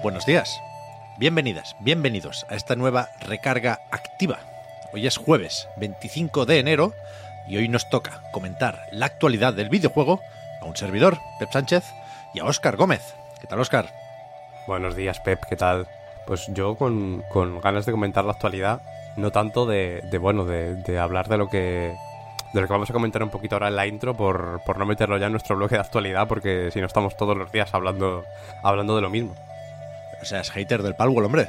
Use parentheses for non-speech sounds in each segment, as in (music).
Buenos días. Bienvenidas, bienvenidos a esta nueva recarga activa. Hoy es jueves 25 de enero y hoy nos toca comentar la actualidad del videojuego a un servidor, Pep Sánchez, y a Óscar Gómez. ¿Qué tal, Óscar? Buenos días, Pep, ¿qué tal? Pues yo con, con ganas de comentar la actualidad, no tanto de, bueno, de, de hablar de lo que de lo que vamos a comentar un poquito ahora en la intro por, por no meterlo ya en nuestro bloque de actualidad, porque si no estamos todos los días hablando, hablando de lo mismo. O sea, es hater del Palworld, hombre.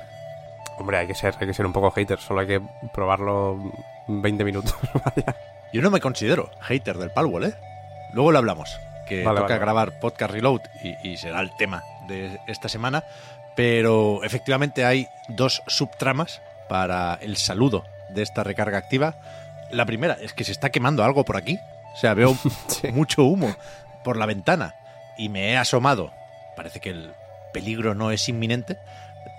Hombre, hay que ser, hay que ser un poco hater, solo hay que probarlo 20 minutos. (laughs) vaya. Yo no me considero hater del Palworld, ¿eh? Luego lo hablamos, que Vale, toca vale. grabar Podcast Reload y, y será el tema de esta semana, pero efectivamente hay dos subtramas para el saludo de esta recarga activa. La primera es que se está quemando algo por aquí, o sea, veo (laughs) Sí. mucho humo por la ventana y me he asomado. Parece que el peligro no es inminente,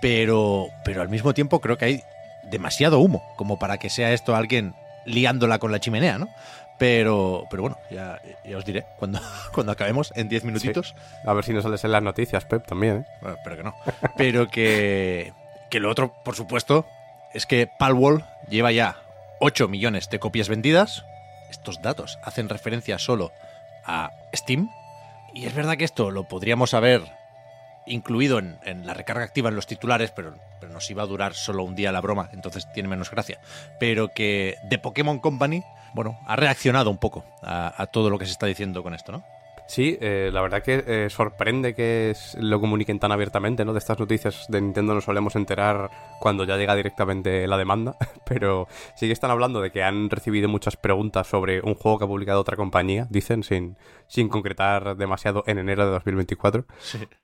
pero, pero al mismo tiempo creo que hay demasiado humo como para que sea esto alguien liándola con la chimenea, ¿no? Pero, pero bueno, ya, ya os diré cuando, (laughs) cuando acabemos en 10 minutitos. A ver si nos sales en las noticias, Pep, también, ¿eh? Bueno, espero que no. Pero que, que lo otro, por supuesto, es que Palworld lleva ya 8 millones de copias vendidas. Estos datos hacen referencia solo a Steam. Y es verdad que esto lo podríamos haber incluido en, la recarga activa en los titulares, pero, pero nos iba a durar solo un día la broma, entonces tiene menos gracia. Pero que The Pokémon Company, bueno, ha reaccionado un poco a todo lo que se está diciendo con esto, ¿no? Sí, eh, la verdad que eh, sorprende que lo comuniquen tan abiertamente, ¿no? De estas noticias de Nintendo nos solemos enterar cuando ya llega directamente la demanda, (laughs) pero sí que están hablando de que han recibido muchas preguntas sobre un juego que ha publicado otra compañía, dicen, sin, sin concretar demasiado en enero de 2024,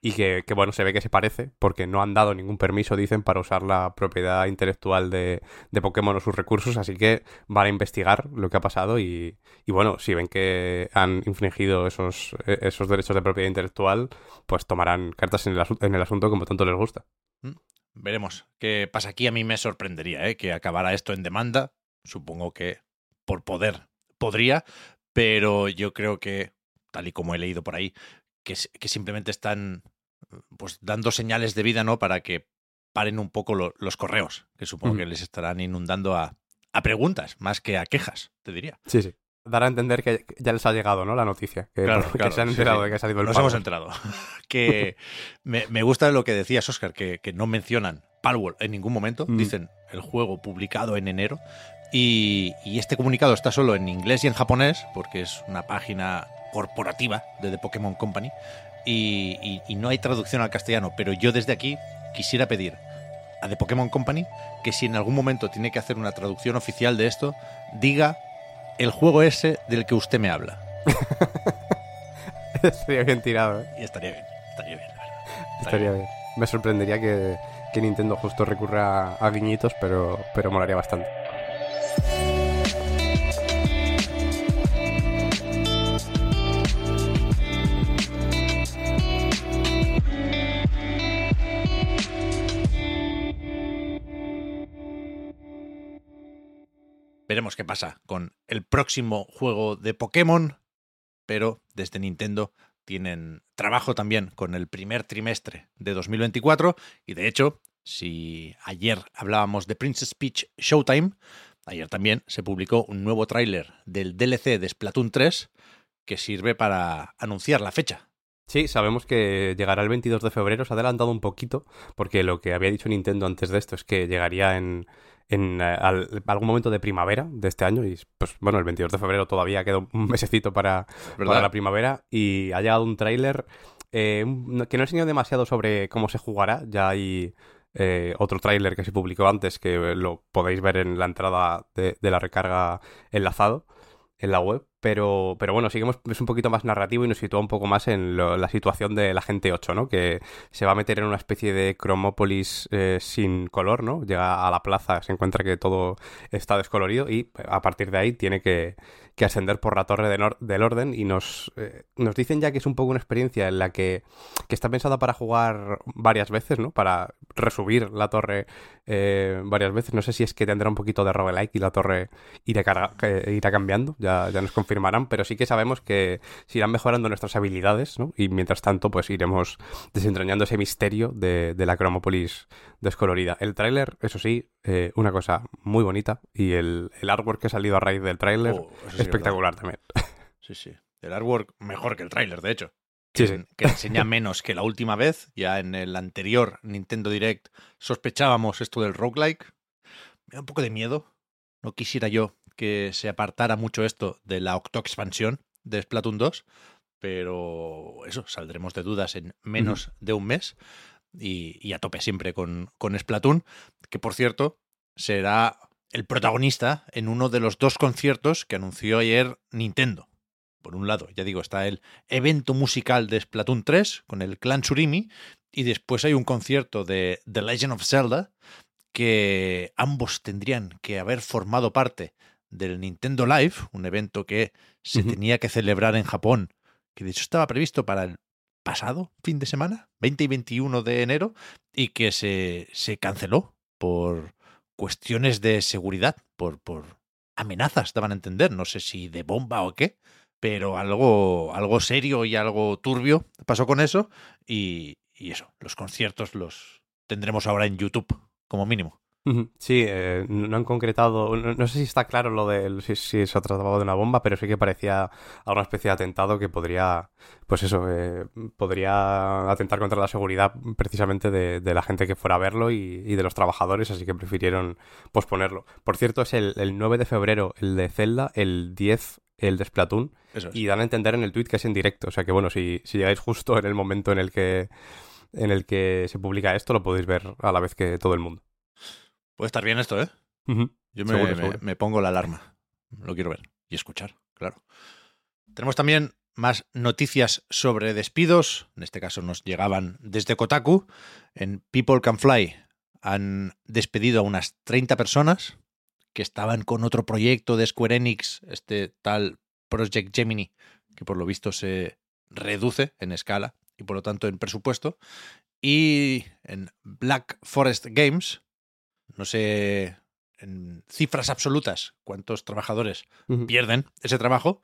y que, que, bueno, se ve que se parece, porque no han dado ningún permiso, dicen, para usar la propiedad intelectual de, de Pokémon o sus recursos, así que van a investigar lo que ha pasado y, y bueno, si ven que han infringido esos, esos derechos de propiedad intelectual, pues tomarán cartas en el, en el asunto como tanto les gusta. Veremos qué pasa aquí. A mí me sorprendería ¿eh? que acabara esto en demanda. Supongo que por poder podría, pero yo creo que, tal y como he leído por ahí, que, simplemente están pues dando señales de vida, ¿no? Para que paren un poco lo- los correos, que supongo que les estarán inundando a, a preguntas, más que a quejas, te diría. Sí, sí. Dar a entender que ya les ha llegado, ¿no? La noticia. Que, Claro, (laughs) que claro, se han enterado sí. de que ha salido el Nos hemos enterado. (laughs) que me, me gusta lo que decías, Oscar, que, que no mencionan Palworld en ningún momento. Mm. Dicen el juego publicado en enero. Y, y este comunicado está solo en inglés y en japonés, porque es una página corporativa de The Pokémon Company. Y, y- y no hay traducción al castellano. Pero yo desde aquí quisiera pedir a The Pokémon Company que si en algún momento tiene que hacer una traducción oficial de esto, diga el juego ese del que usted me habla. (laughs) Estaría bien tirado, ¿eh? Y estaría bien, estaría bien, la verdad. Estaría bien. Me sorprendería que, que Nintendo justo recurra a, a guiñitos, pero, pero molaría bastante. Veremos qué pasa con el próximo juego de Pokémon, pero desde Nintendo tienen trabajo también con el primer trimestre de 2024 y de hecho, si ayer hablábamos de Princess Peach Showtime, ayer también se publicó un nuevo tráiler del DLC de Splatoon 3 que sirve para anunciar la fecha. Sí, sabemos que llegará el 22 de febrero, se ha adelantado un poquito, porque lo que había dicho Nintendo antes de esto es que llegaría en, en eh, al- algún momento de primavera de este año, y pues bueno, el 22 de febrero todavía queda un (laughs) mesecito para, para la primavera, y ha llegado un tráiler eh, que no enseñó demasiado sobre cómo se jugará, ya hay eh, otro tráiler que se publicó antes, que lo podéis ver en la entrada de, de la recarga enlazado, en la web, pero, pero bueno, seguimos, es un poquito más narrativo y nos sitúa un poco más en la situación de la gente 8, ¿no? Que se va a meter en una especie de cromópolis eh, sin color, ¿no? Llega a la plaza, se encuentra que todo está descolorido y a partir de ahí tiene que, que ascender por la torre del orden y nos, eh, nos dicen ya que es un poco una experiencia en la que, que, está pensada para jugar varias veces, ¿no? Para resubir la torre eh, varias veces. No sé si es que tendrá un poquito de roguelike y la torre irá, irá cambiando, ya, ya nos confirmarán, pero sí que sabemos que se irán mejorando nuestras habilidades, ¿no? Y mientras tanto, pues iremos desentrañando ese misterio de, de la Cromópolis descolorida. El tráiler, eso sí, eh, una cosa muy bonita y el, el, artwork que ha salido a raíz del tráiler oh, espectacular también. (laughs) Sí, sí. El artwork mejor que el tráiler, de hecho. Que, sí, que enseña menos que la última vez. Ya en el anterior Nintendo Direct sospechábamos esto del roguelike. Me da un poco de miedo. No quisiera yo que se apartara mucho esto de la octo expansión de Splatoon 2. Pero eso, saldremos de dudas en menos de un mes y, a tope siempre con, con Splatoon, que por cierto será el protagonista en uno de los dos conciertos que anunció ayer Nintendo. Por un lado, ya digo, está el evento musical de Splatoon 3 con el clan Surimi y después hay un concierto de The Legend of Zelda que ambos tendrían que haber formado parte del Nintendo Live, un evento que se tenía que celebrar en Japón, que de hecho estaba previsto para el pasado fin de semana, 20 y 21 de enero, y que se, se canceló por cuestiones de seguridad, por, por amenazas, daban a entender, no sé si de bomba o qué, pero algo, algo serio y algo turbio pasó con eso, y, y eso, los conciertos los tendremos ahora en YouTube, como mínimo. Sí, eh, no han concretado, no, sé si está claro lo de si, si, se trataba de una bomba, pero sí que parecía alguna especie de atentado que podría, pues eso, eh, podría atentar contra la seguridad precisamente de, la gente que fuera a verlo y, de los trabajadores, así que prefirieron posponerlo. Por cierto, es el, 9 de febrero el de Zelda, el 10 el de Splatoon, y dan a entender en el tweet que es en directo, o sea que bueno, si, si llegáis justo en el momento en el que en el que se publica esto, lo podéis ver a la vez que todo el mundo. Puede estar bien esto, ¿eh? Yo me, pongo la alarma. Lo quiero ver y escuchar, claro. Tenemos también más noticias sobre despidos. En este caso nos llegaban desde Kotaku. En People Can Fly han despedido a unas 30 personas que estaban con otro proyecto de Square Enix, este tal Project Gemini, que por lo visto se reduce en escala y por lo tanto en presupuesto. Y en Black Forest Games no sé en cifras absolutas cuántos trabajadores pierden ese trabajo,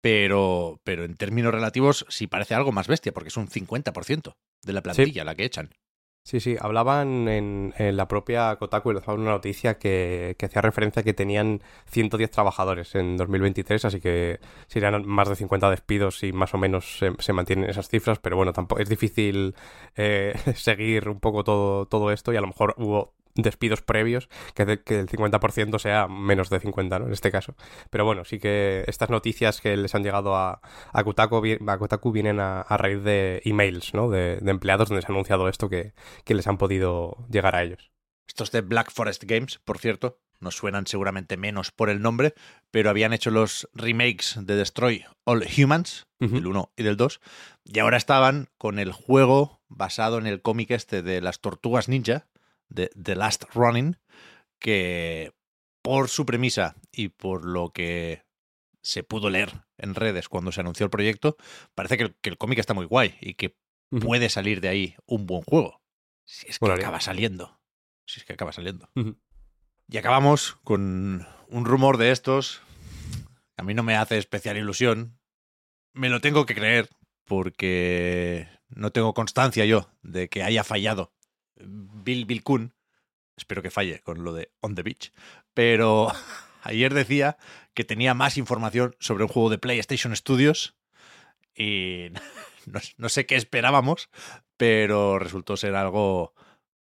pero, pero en términos relativos sí parece algo más bestia, porque es un 50% de la plantilla la que echan. Sí, sí, hablaban en, la propia Kotaku, les una noticia que, hacía referencia a que tenían 110 trabajadores en 2023, así que serían más de 50 despidos y más o menos se, mantienen esas cifras, pero bueno, tampoco es difícil eh, (laughs) seguir un poco todo, todo esto y a lo mejor hubo despidos previos, que, que el 50% sea menos de 50, ¿no? En este caso. Pero bueno, sí que estas noticias que les han llegado a, a, Kotaku, vienen a, raíz de emails, ¿no? De, empleados donde se ha anunciado esto que, que les han podido llegar a ellos. Estos de Black Forest Games, por cierto, nos suenan seguramente menos por el nombre, pero habían hecho los remakes de Destroy All Humans, del 1 y del 2, y ahora estaban con el juego basado en el cómic este de las tortugas ninja, de The Last Running, que por su premisa y por lo que se pudo leer en redes cuando se anunció el proyecto, parece que el, cómic está muy guay y que puede salir de ahí un buen juego. Si es que acaba saliendo. Si es que acaba saliendo. Y acabamos con un rumor de estos. A mí no me hace especial ilusión. Me lo tengo que creer porque no tengo constancia yo de que haya fallado Bill Bill espero que falle con lo de On the Beach, pero (laughs) ayer decía que tenía más información sobre un juego de PlayStation Studios y (laughs) no, sé qué esperábamos, pero resultó ser algo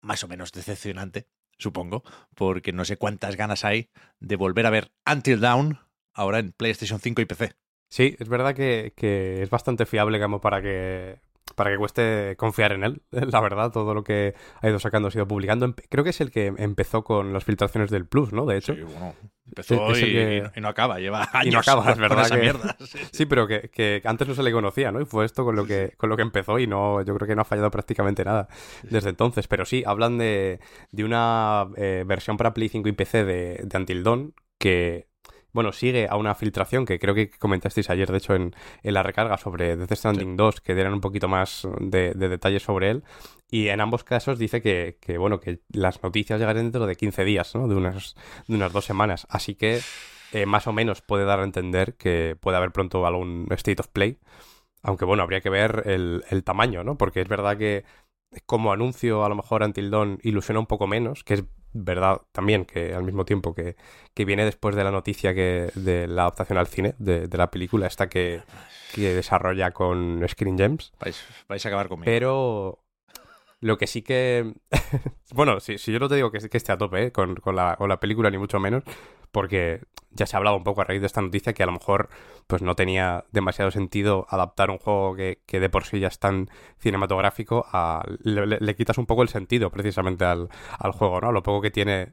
más o menos decepcionante, supongo, porque no sé cuántas ganas hay de volver a ver Until Dawn ahora en PlayStation 5 y PC. Sí, es verdad que, que es bastante fiable como para que para que cueste confiar en él, (laughs) la verdad, todo lo que ha ido sacando, ha ido publicando. Creo que es el que empezó con las filtraciones del Plus, ¿no? De hecho. Sí, bueno, Empezó Es y, que- y no acaba, lleva años Y no acaba, (laughs) es (laughs) verdad. esa que- mierda. Sí. Sí, pero que, que antes no se le conocía, ¿no? Y fue esto con lo que, con lo que empezó y no, yo creo que no ha fallado prácticamente nada desde entonces. Pero sí, hablan de, de una eh, versión para Play 5 y PC de, de Until Dawn que, bueno, sigue a una filtración que creo que comentasteis ayer, de hecho, en, en la recarga sobre Death Stranding 2, que dieran un poquito más de, de detalles sobre él. Y en ambos casos dice que, que, bueno, que las noticias llegarán dentro de 15 días, ¿no? De unas, de unas dos semanas. Así que eh, más o menos puede dar a entender que puede haber pronto algún State of Play. Aunque bueno, habría que ver el, el tamaño, ¿no? Porque es verdad que como anuncio a lo mejor Until Dawn ilusiona un poco menos, que es verdad también que al mismo tiempo que, que viene después de la noticia que de la adaptación al cine de, de la película esta que, que desarrolla con Screen Gems. Vais, vais a acabar conmigo. Pero lo que sí que... (laughs) bueno, si, si yo no te digo que, que esté a tope ¿eh? con, con la, con la película, ni mucho menos, porque ya se ha hablado un poco a raíz de esta noticia que a lo mejor pues no tenía demasiado sentido adaptar un juego que, que de por sí ya es tan cinematográfico a... Le, le- quitas un poco el sentido precisamente al, al juego, ¿no? Lo poco que tiene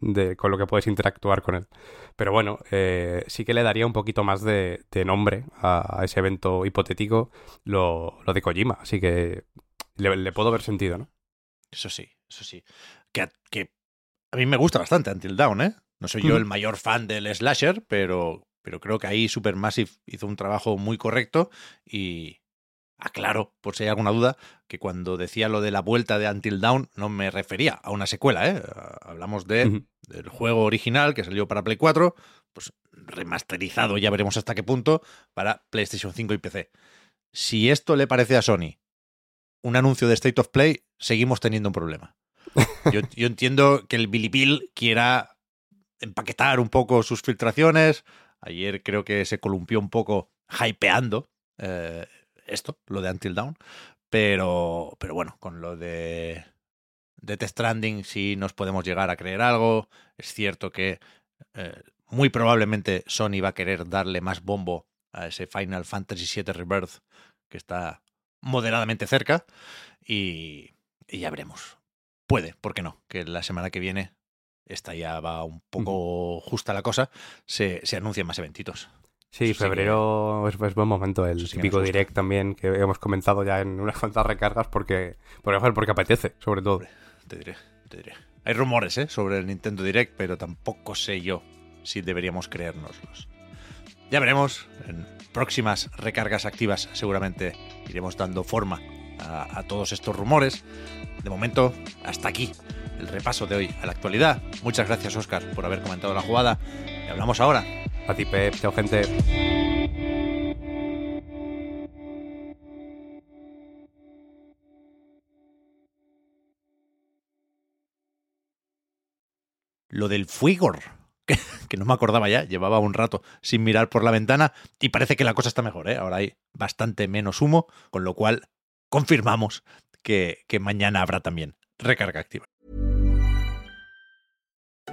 de, con lo que puedes interactuar con él. Pero bueno, eh, sí que le daría un poquito más de, nombre a, ese evento hipotético lo, lo de Kojima. Así que le, le puedo ver sentido, ¿no? Eso sí, eso sí. Que, que a mí me gusta bastante Until Dawn, ¿eh? No soy yo el mayor fan del slasher, pero, pero creo que ahí Supermassive hizo un trabajo muy correcto y aclaro, por si hay alguna duda, que cuando decía lo de la vuelta de Until Dawn no me refería a una secuela, ¿eh? Hablamos de, del juego original que salió para Play 4, pues remasterizado, ya veremos hasta qué punto, para PlayStation 5 y PC. Si esto le parece a Sony un anuncio de State of Play, seguimos teniendo un problema. (laughs) Yo, yo entiendo que el Billy Bill quiera empaquetar un poco sus filtraciones. Ayer creo que se columpió un poco hypeando eh, esto, lo de Until Dawn. Pero, pero bueno, con lo de Death Stranding sí nos podemos llegar a creer algo. Es cierto que eh, muy probablemente Sony va a querer darle más bombo a ese Final Fantasy VII Rebirth que está moderadamente cerca y, y ya veremos. Puede, ¿por qué no? Que la semana que viene, esta ya va un poco justa la cosa, se, se anuncien más eventitos. Sí, Eso sí febrero es, es buen momento. El sí típico direct también que hemos comentado ya en unas cuantas recargas porque, por porque apetece, sobre todo. Te diré, te diré. Hay rumores ¿eh? sobre el Nintendo Direct, pero tampoco sé yo si deberíamos creérnoslos. Ya veremos. En próximas recargas activas seguramente iremos dando forma a, a todos estos rumores. De momento, hasta aquí el repaso de hoy a la actualidad. Muchas gracias, Oscar, por haber comentado la jugada. Y hablamos ahora. A ti, Pep. Chao, gente. Lo del Fuigor, (laughs) que, que no me acordaba ya, llevaba un rato sin mirar por la ventana y parece que la cosa está mejor, ¿eh? Ahora hay bastante menos humo, con lo cual confirmamos que, que mañana habrá también recarga activa.